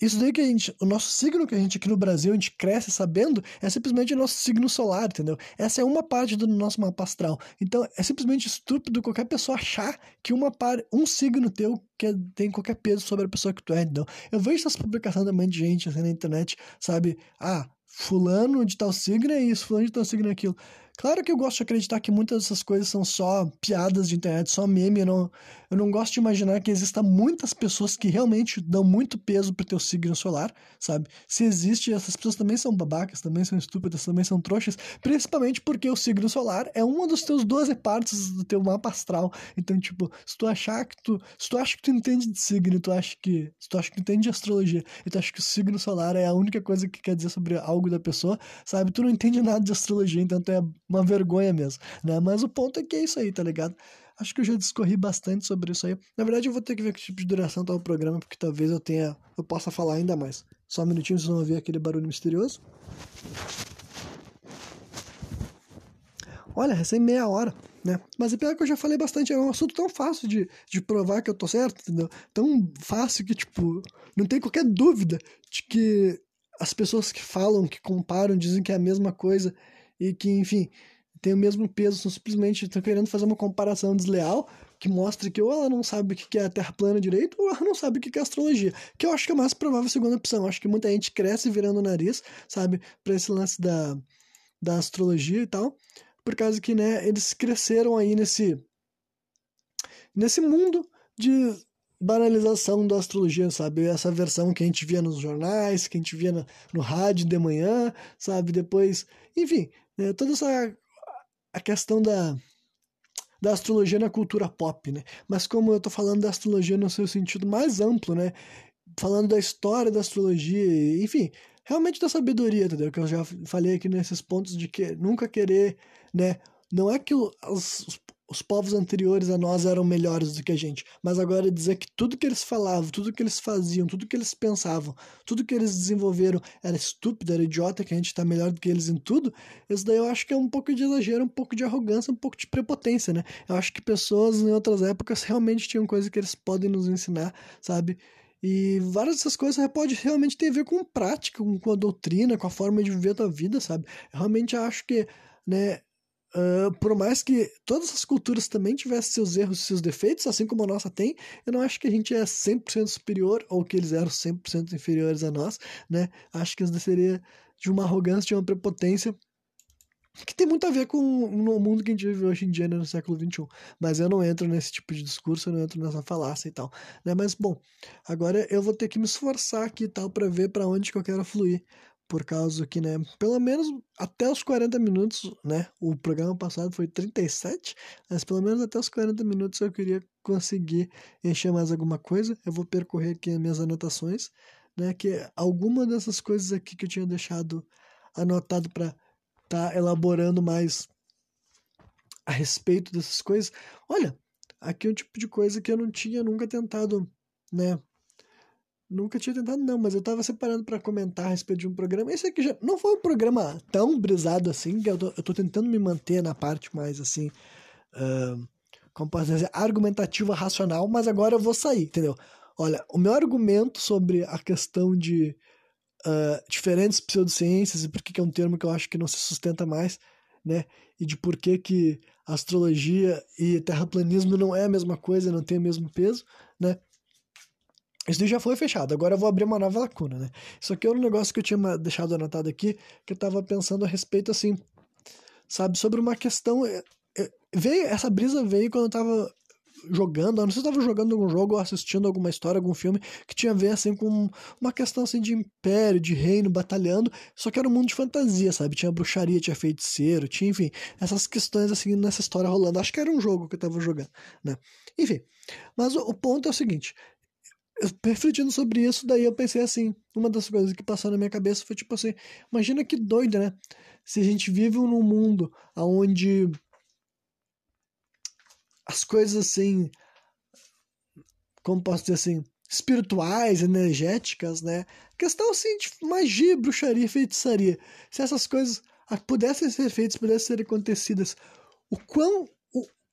A: isso daí que a gente, o nosso signo que a gente aqui no Brasil, a gente cresce sabendo, é simplesmente o nosso signo solar, entendeu? Essa é uma parte do nosso mapa astral. Então, é simplesmente estúpido qualquer pessoa achar que uma par, um signo teu que tem qualquer peso sobre a pessoa que tu é, entendeu? Eu vejo essas publicações também de gente assim na internet, sabe? Ah, fulano de tal signo é isso, fulano de tal signo é aquilo. Claro que eu gosto de acreditar que muitas dessas coisas são só piadas de internet, só meme. Eu não, eu não gosto de imaginar que existam muitas pessoas que realmente dão muito peso pro teu signo solar, sabe? Se existe, essas pessoas também são babacas, também são estúpidas, também são trouxas, principalmente porque o signo solar é uma dos teus 12 partes do teu mapa astral. Então, tipo, se tu achar que tu. Se tu acha que tu entende de signo, tu acha que. Se tu acha que tu entende de astrologia e tu acha que o signo solar é a única coisa que quer dizer sobre algo da pessoa, sabe? Tu não entende nada de astrologia, então tu é uma vergonha mesmo, né? Mas o ponto é que é isso aí, tá ligado? acho que eu já discorri bastante sobre isso aí. Na verdade, eu vou ter que ver que tipo de duração tá o programa, porque talvez eu tenha. eu possa falar ainda mais. Só um minutinho, vocês vão ouvir aquele barulho misterioso. Olha, recém meia hora, né? Mas é pior que eu já falei bastante, é um assunto tão fácil de, de provar que eu tô certo, entendeu? Tão fácil que, tipo, não tem qualquer dúvida de que as pessoas que falam, que comparam, dizem que é a mesma coisa e que, enfim, tem o mesmo peso, são simplesmente estão querendo fazer uma comparação desleal que mostre que ou ela não sabe o que é a Terra plana direito, ou ela não sabe o que é astrologia. Que eu acho que é a mais provável segunda opção. Eu acho que muita gente cresce virando o nariz, sabe, para esse lance da, da astrologia e tal por causa que, né, eles cresceram aí nesse nesse mundo de banalização da astrologia, sabe? Essa versão que a gente via nos jornais, que a gente via no, no rádio de manhã, sabe? Depois, enfim, né, toda essa a questão da da astrologia na cultura pop, né? Mas como eu tô falando da astrologia no seu sentido mais amplo, né? Falando da história da astrologia, enfim, realmente da sabedoria, entendeu? Que eu já falei aqui nesses pontos de que nunca querer né? Não é que os, os povos anteriores a nós eram melhores do que a gente, mas agora dizer que tudo que eles falavam, tudo que eles faziam, tudo que eles pensavam, tudo que eles desenvolveram era estúpido, era idiota, que a gente está melhor do que eles em tudo, isso daí eu acho que é um pouco de exagero, um pouco de arrogância, um pouco de prepotência, né? Eu acho que pessoas em outras épocas realmente tinham coisas que eles podem nos ensinar, sabe? E várias dessas coisas pode realmente ter a ver com prática, com a doutrina, com a forma de viver a tua vida, sabe? Eu realmente acho que, né, Uh, por mais que todas as culturas também tivessem seus erros e seus defeitos, assim como a nossa tem, eu não acho que a gente é 100% superior ou que eles eram 100% inferiores a nós, né? Acho que isso seria de uma arrogância, de uma prepotência que tem muito a ver com o mundo que a gente vive hoje em dia, né, no século XXI. Mas eu não entro nesse tipo de discurso, eu não entro nessa falácia e tal, né? Mas, bom, agora eu vou ter que me esforçar aqui e tal para ver para onde que eu quero fluir por causa que, né, pelo menos até os 40 minutos, né, o programa passado foi 37, mas pelo menos até os 40 minutos eu queria conseguir encher mais alguma coisa. Eu vou percorrer aqui as minhas anotações, né, que alguma dessas coisas aqui que eu tinha deixado anotado para estar tá elaborando mais a respeito dessas coisas. Olha, aqui é um tipo de coisa que eu não tinha nunca tentado, né, Nunca tinha tentado, não, mas eu tava separando para comentar a respeito de um programa. Esse aqui já não foi um programa tão brisado assim, que eu tô, eu tô tentando me manter na parte mais assim. Uh, como posso dizer, argumentativa, racional, mas agora eu vou sair, entendeu? Olha, o meu argumento sobre a questão de uh, diferentes pseudociências e por que é um termo que eu acho que não se sustenta mais, né? E de por que, que astrologia e terraplanismo não é a mesma coisa, não tem o mesmo peso, né? Isso já foi fechado, agora eu vou abrir uma nova lacuna, né? Isso aqui é um negócio que eu tinha deixado anotado aqui, que eu tava pensando a respeito, assim, sabe, sobre uma questão. É, é, veio, essa brisa veio quando eu tava jogando, não sei se eu tava jogando algum jogo ou assistindo alguma história, algum filme que tinha a ver, assim, com uma questão, assim, de império, de reino, batalhando, só que era um mundo de fantasia, sabe? Tinha bruxaria, tinha feiticeiro, tinha, enfim, essas questões, assim, nessa história rolando. Acho que era um jogo que eu tava jogando, né? Enfim, mas o, o ponto é o seguinte, refletindo sobre isso, daí eu pensei assim, uma das coisas que passou na minha cabeça foi tipo assim, imagina que doido, né? Se a gente vive num mundo onde as coisas assim, como posso dizer assim, espirituais, energéticas, né? Questão assim de magia, bruxaria, feitiçaria. Se essas coisas pudessem ser feitas, pudessem ser acontecidas, o quão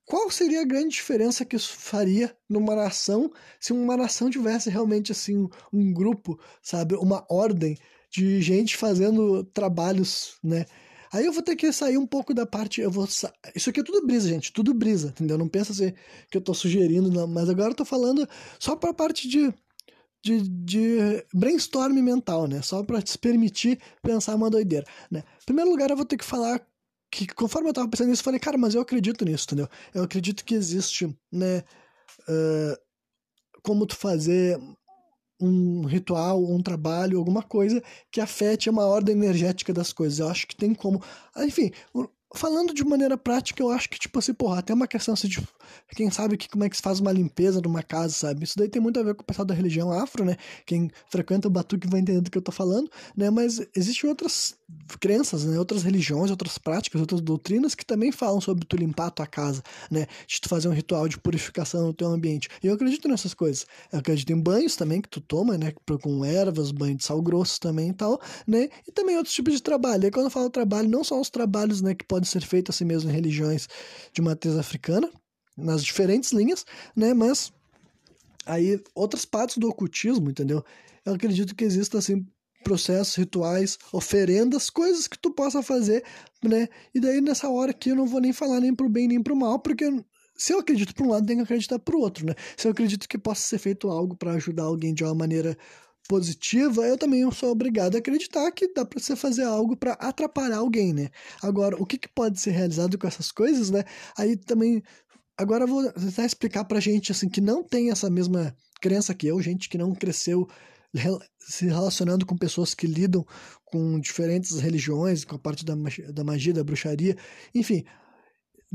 A: qual seria a grande diferença que isso faria numa nação se uma nação tivesse realmente assim um grupo, sabe, uma ordem de gente fazendo trabalhos, né? Aí eu vou ter que sair um pouco da parte, eu vou sa... isso aqui é tudo brisa, gente, tudo brisa, entendeu? Não pensa assim que eu tô sugerindo, não, mas agora eu tô falando só para a parte de de, de brainstorm mental, né? Só para te permitir pensar uma doideira, né? Em primeiro lugar, eu vou ter que falar que conforme eu tava pensando nisso, eu falei, cara, mas eu acredito nisso, entendeu? Eu acredito que existe, né, uh, como tu fazer um ritual, um trabalho, alguma coisa que afete uma ordem energética das coisas. Eu acho que tem como. Enfim, falando de maneira prática, eu acho que, tipo assim, porra, até uma questão assim, de quem sabe que, como é que se faz uma limpeza numa casa, sabe? Isso daí tem muito a ver com o pessoal da religião afro, né? Quem frequenta o batuque vai entender do que eu tô falando, né? Mas existem outras crenças, né? Outras religiões, outras práticas, outras doutrinas que também falam sobre tu limpar a tua casa, né? De tu fazer um ritual de purificação no teu ambiente. E eu acredito nessas coisas. Eu acredito em banhos também que tu toma, né? Com ervas, banho de sal grosso também e tal, né? E também outros tipos de trabalho. E quando eu falo trabalho, não só os trabalhos, né? Que podem ser feitos assim mesmo em religiões de matriz africana, nas diferentes linhas, né? Mas aí outras partes do ocultismo, entendeu? Eu acredito que exista assim processos, rituais, oferendas, coisas que tu possa fazer, né? E daí nessa hora aqui eu não vou nem falar nem pro bem nem pro mal, porque se eu acredito para um lado, tenho que acreditar para o outro, né? Se eu acredito que possa ser feito algo para ajudar alguém de uma maneira positiva, eu também sou obrigado a acreditar que dá para você fazer algo para atrapalhar alguém, né? Agora, o que, que pode ser realizado com essas coisas, né? Aí também agora eu vou tentar explicar pra gente assim que não tem essa mesma crença que eu, gente que não cresceu se relacionando com pessoas que lidam com diferentes religiões, com a parte da magia, da, bruxaria, enfim,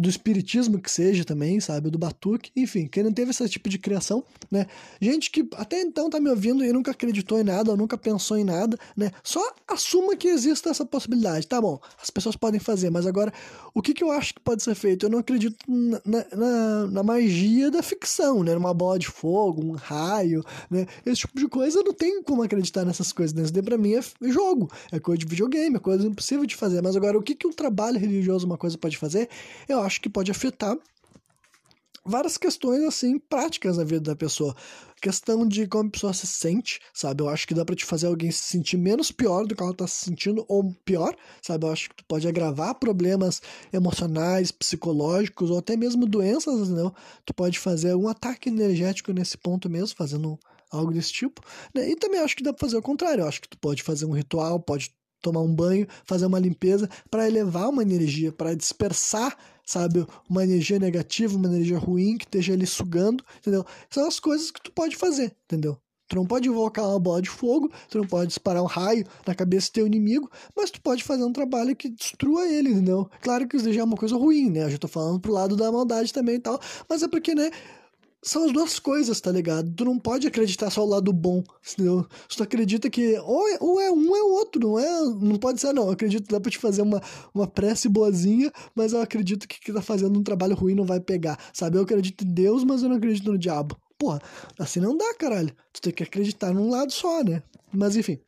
A: do espiritismo que seja também, sabe? Do batuque, enfim, quem não teve esse tipo de criação, né? Gente que até então tá me ouvindo e nunca acreditou em nada, ou nunca pensou em nada, né? Só assuma que exista essa possibilidade, tá bom? As pessoas podem fazer, mas agora, o que, que eu acho que pode ser feito? Eu não acredito na, na, na magia da ficção, né? Numa bola de fogo, um raio, né? Esse tipo de coisa eu não tenho como acreditar nessas coisas, né? Isso daí pra mim é jogo, é coisa de videogame, é coisa impossível de fazer, mas agora, o que, que um trabalho religioso, uma coisa pode fazer? Eu acho acho que pode afetar várias questões assim práticas na vida da pessoa. Questão de como a pessoa se sente, sabe? Eu acho que dá para te fazer alguém se sentir menos pior do que ela tá se sentindo ou pior, sabe? Eu acho que tu pode agravar problemas emocionais, psicológicos ou até mesmo doenças, não? Tu pode fazer um ataque energético nesse ponto mesmo, fazendo algo desse tipo. Né? E também acho que dá pra fazer o contrário. Eu acho que tu pode fazer um ritual, pode tomar um banho, fazer uma limpeza para elevar uma energia, para dispersar sabe? Uma energia negativa, uma energia ruim que esteja ali sugando, entendeu? São as coisas que tu pode fazer, entendeu? Tu não pode invocar uma bola de fogo, tu não pode disparar um raio na cabeça do teu inimigo, mas tu pode fazer um trabalho que destrua ele, entendeu? Claro que isso já é uma coisa ruim, né? Eu já tô falando pro lado da maldade também e tal, mas é porque, né? São as duas coisas, tá ligado? Tu não pode acreditar só o lado bom, entendeu? Se tu acredita que ou é, ou é um é o outro, não é? Não pode ser, não. Eu acredito que dá pra te fazer uma, uma prece boazinha, mas eu acredito que quem tá fazendo um trabalho ruim não vai pegar, sabe? Eu acredito em Deus, mas eu não acredito no diabo. Porra, assim não dá, caralho. Tu tem que acreditar num lado só, né? Mas enfim.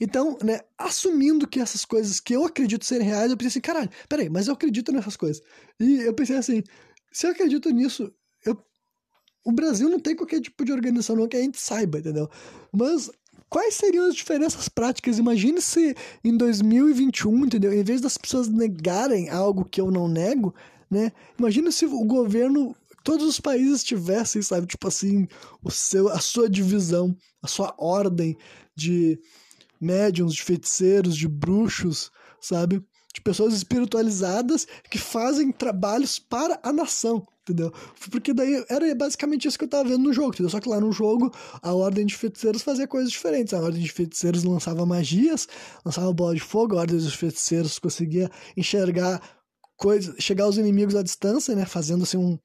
A: Então, né, assumindo que essas coisas que eu acredito serem reais, eu pensei assim, caralho, peraí, mas eu acredito nessas coisas. E eu pensei assim, se eu acredito nisso, o Brasil não tem qualquer tipo de organização não que a gente saiba, entendeu? Mas quais seriam as diferenças práticas? Imagine se em 2021, entendeu? Em vez das pessoas negarem algo que eu não nego, né? Imagina se o governo, todos os países tivessem, sabe, tipo assim, o seu, a sua divisão, a sua ordem de médiums, de feiticeiros, de bruxos, sabe? De pessoas espiritualizadas que fazem trabalhos para a nação, entendeu? Porque daí era basicamente isso que eu tava vendo no jogo, entendeu? Só que lá no jogo a Ordem de Feiticeiros fazia coisas diferentes. A Ordem de Feiticeiros lançava magias, lançava bola de fogo, a Ordem dos Feiticeiros conseguia enxergar coisas, chegar aos inimigos à distância, né? Fazendo assim um.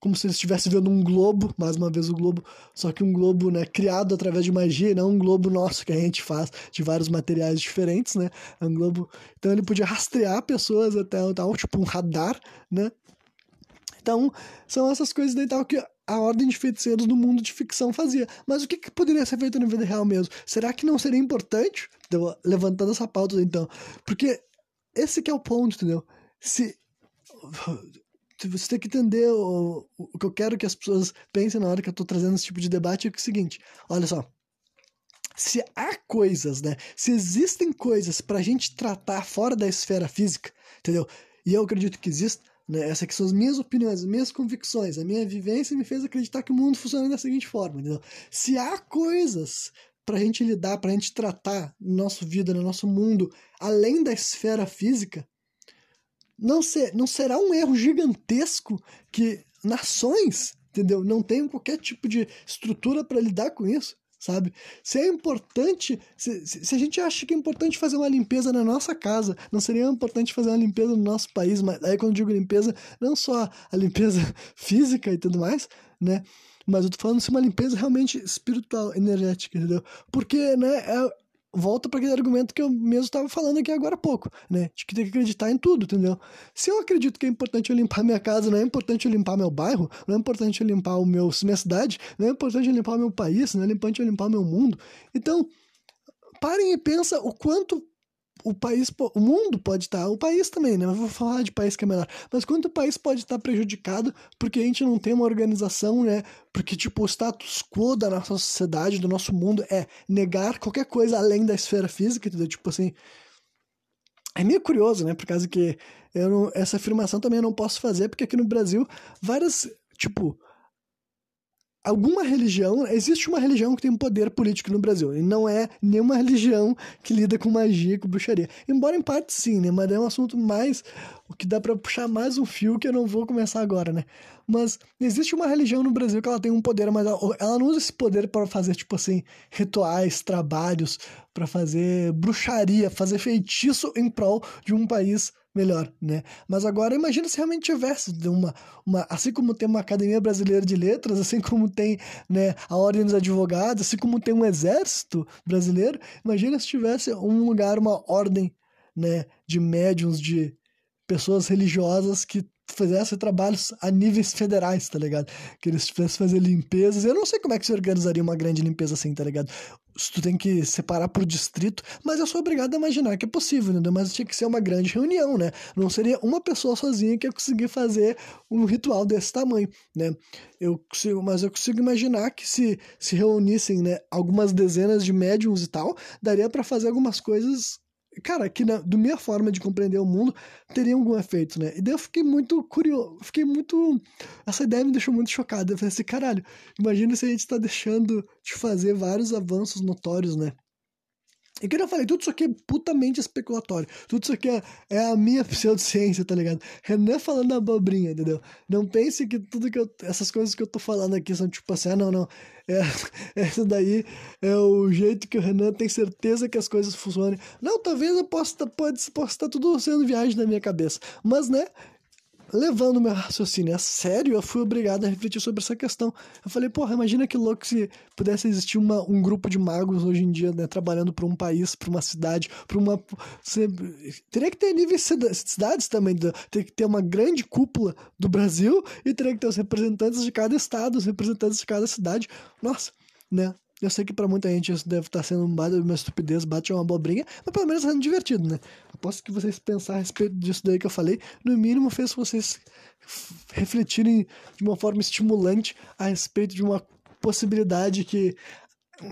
A: Como se eles estivessem vendo um globo, mais uma vez o globo, só que um globo, né, criado através de magia, não um globo nosso que a gente faz de vários materiais diferentes, né? É um globo. Então ele podia rastrear pessoas até tal, tipo um radar, né? Então, são essas coisas daí tal que a ordem de feiticeiros do mundo de ficção fazia. Mas o que, que poderia ser feito na vida real mesmo? Será que não seria importante? Então, levantando essa pauta, então. Porque esse que é o ponto, entendeu? Se. Você tem que entender o, o que eu quero que as pessoas pensem na hora que eu tô trazendo esse tipo de debate é, o seguinte: olha só. Se há coisas, né? Se existem coisas pra gente tratar fora da esfera física, entendeu? E eu acredito que existe, né? Essas aqui são as minhas opiniões, as minhas convicções, a minha vivência me fez acreditar que o mundo funciona da seguinte forma. Entendeu? Se há coisas para a gente lidar, para a gente tratar no nosso vida, no nosso mundo, além da esfera física, não, ser, não será um erro gigantesco que nações, entendeu, não tenham qualquer tipo de estrutura para lidar com isso, sabe? Se é importante, se, se, a gente acha que é importante fazer uma limpeza na nossa casa, não seria importante fazer uma limpeza no nosso país, mas aí quando digo limpeza, não só a limpeza física e tudo mais, né? Mas eu tô falando de uma limpeza realmente espiritual, energética, entendeu? Porque, né, é, volta para aquele argumento que eu mesmo estava falando aqui agora há pouco, né? De que tem que acreditar em tudo, entendeu? Se eu acredito que é importante eu limpar minha casa, não é importante eu limpar meu bairro, não é importante eu limpar o meu, minha cidade, não é importante eu limpar meu país, não é importante eu limpar meu mundo. Então, parem e pensa o quanto o país, o mundo pode estar, o país também, né? Eu vou falar de país que é menor, mas quanto o país pode estar prejudicado porque a gente não tem uma organização, né? Porque, tipo, o status quo da nossa sociedade, do nosso mundo é negar qualquer coisa além da esfera física, entendeu? Tipo assim. É meio curioso, né? Por causa que eu não, essa afirmação também eu não posso fazer, porque aqui no Brasil, várias, tipo, alguma religião, existe uma religião que tem poder político no Brasil, e não é nenhuma religião que lida com magia, com bruxaria. Embora em parte sim, né, mas é um assunto mais, o que dá para puxar mais um fio que eu não vou começar agora, né? Mas existe uma religião no Brasil que ela tem um poder, mas ela, ela não usa esse poder para fazer, tipo assim, rituais, trabalhos, para fazer bruxaria, fazer feitiço em prol de um país melhor, né? Mas agora imagina se realmente tivesse uma, uma assim como tem uma Academia Brasileira de Letras, assim como tem, né, a Ordem dos Advogados, assim como tem um exército brasileiro, imagina se tivesse um lugar, uma ordem, né, de médiums, de pessoas religiosas que fizesse trabalhos a níveis federais, tá ligado? Que eles tivessem fazer limpezas. Eu não sei como é que se organizaria uma grande limpeza assim, tá ligado? Se tu tem que separar por distrito, mas eu sou obrigado a imaginar que é possível, entendeu? Mas tinha que ser uma grande reunião, né? Não seria uma pessoa sozinha que ia conseguir fazer um ritual desse tamanho, né? Eu consigo, mas eu consigo imaginar que se se reunissem, né, algumas dezenas de médiums e tal, daria para fazer algumas coisas cara, que na, do minha forma de compreender o mundo teria algum efeito, né? E daí eu fiquei muito curioso, fiquei muito. Essa ideia me deixou muito chocado. Eu falei assim, caralho, imagina se a gente tá deixando de fazer vários avanços notórios, né? E que eu falei, tudo isso aqui é putamente especulatório. Tudo isso aqui é, é a minha pseudociência, tá ligado? Renan falando abobrinha, entendeu? Não pense que tudo que eu. Essas coisas que eu tô falando aqui são tipo assim, ah, não, não. É, essa daí é o jeito que o Renan tem certeza que as coisas funcionam. Não, talvez eu possa, pode, possa estar tudo sendo viagem na minha cabeça. Mas, né, levando meu raciocínio a sério, eu fui obrigado a refletir sobre essa questão. Eu falei, porra, imagina que louco se pudesse existir uma, um grupo de magos hoje em dia, né, trabalhando para um país, para uma cidade, para uma. Você, teria que ter níveis cidades também, teria que ter uma grande cúpula do Brasil e teria que ter os representantes de cada estado, os representantes de cada cidade. Nossa, né? Eu sei que para muita gente isso deve estar tá sendo uma estupidez, bate uma abobrinha, mas pelo menos tá sendo divertido, né? Aposto que vocês pensar a respeito disso daí que eu falei, no mínimo fez vocês refletirem de uma forma estimulante a respeito de uma possibilidade que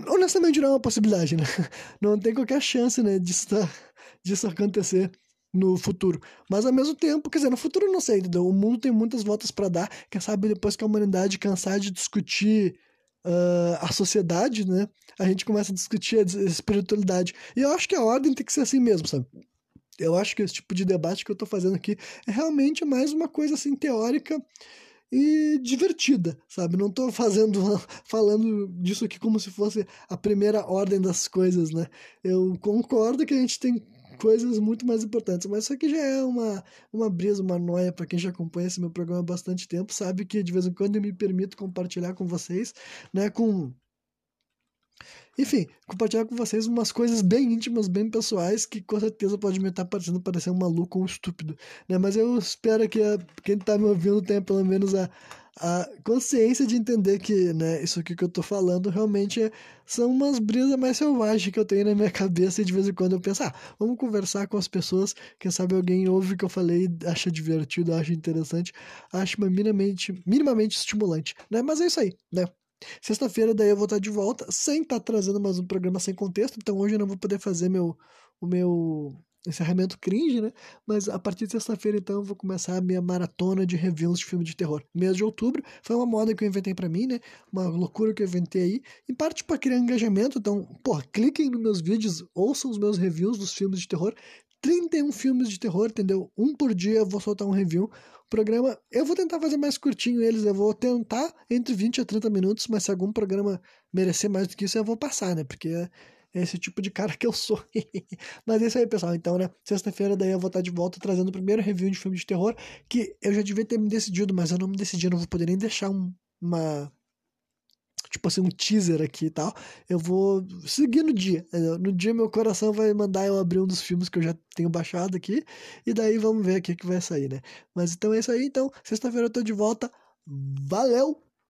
A: honestamente não é uma possibilidade, né? Não tem qualquer chance, né, disso, disso acontecer no futuro. Mas ao mesmo tempo, quer dizer, no futuro não sei, entendeu? O mundo tem muitas voltas para dar. Quem sabe depois que a humanidade cansar de discutir uh, a sociedade, né? A gente começa a discutir a espiritualidade. E eu acho que a ordem tem que ser assim mesmo, sabe? Eu acho que esse tipo de debate que eu tô fazendo aqui é realmente mais uma coisa assim teórica e divertida, sabe? Não tô fazendo falando disso aqui como se fosse a primeira ordem das coisas, né? Eu concordo que a gente tem coisas muito mais importantes. Mas isso aqui já é uma, uma brisa, uma noia para quem já acompanha esse meu programa há bastante tempo, sabe que de vez em quando eu me permito compartilhar com vocês, né, com enfim, compartilhar com vocês umas coisas bem íntimas, bem pessoais, que com certeza pode me estar parecendo parecer um maluco ou um estúpido, né? Mas eu espero que a, quem está me ouvindo tenha pelo menos a, a consciência de entender que, né, isso aqui que eu tô falando realmente é, são umas brisas mais selvagens que eu tenho na minha cabeça e de vez em quando eu penso, ah, vamos conversar com as pessoas, quem sabe alguém ouve o que eu falei, acha divertido, acha interessante, acha minimamente, minimamente estimulante, né? Mas é isso aí, né? Sexta-feira daí eu vou estar de volta, sem estar trazendo mais um programa sem contexto, então hoje eu não vou poder fazer meu, o meu encerramento cringe, né? Mas a partir de sexta-feira, então, eu vou começar a minha maratona de reviews de filme de terror. Mês de outubro foi uma moda que eu inventei para mim, né? Uma loucura que eu inventei aí. Em parte para criar engajamento, então, pô, cliquem nos meus vídeos, ouçam os meus reviews dos filmes de terror. 31 filmes de terror, entendeu? Um por dia eu vou soltar um review. Programa, eu vou tentar fazer mais curtinho eles, eu vou tentar entre 20 a 30 minutos, mas se algum programa merecer mais do que isso, eu vou passar, né? Porque esse tipo de cara que eu sou. mas é isso aí, pessoal. Então, né? Sexta-feira daí eu vou estar de volta trazendo o primeiro review de filme de terror, que eu já devia ter me decidido, mas eu não me decidi, eu não vou poder nem deixar um, uma tipo assim, um teaser aqui e tal. Eu vou seguir no dia. No dia meu coração vai mandar eu abrir um dos filmes que eu já tenho baixado aqui. E daí vamos ver o que vai sair, né? Mas então é isso aí. Então, sexta-feira eu tô de volta. Valeu!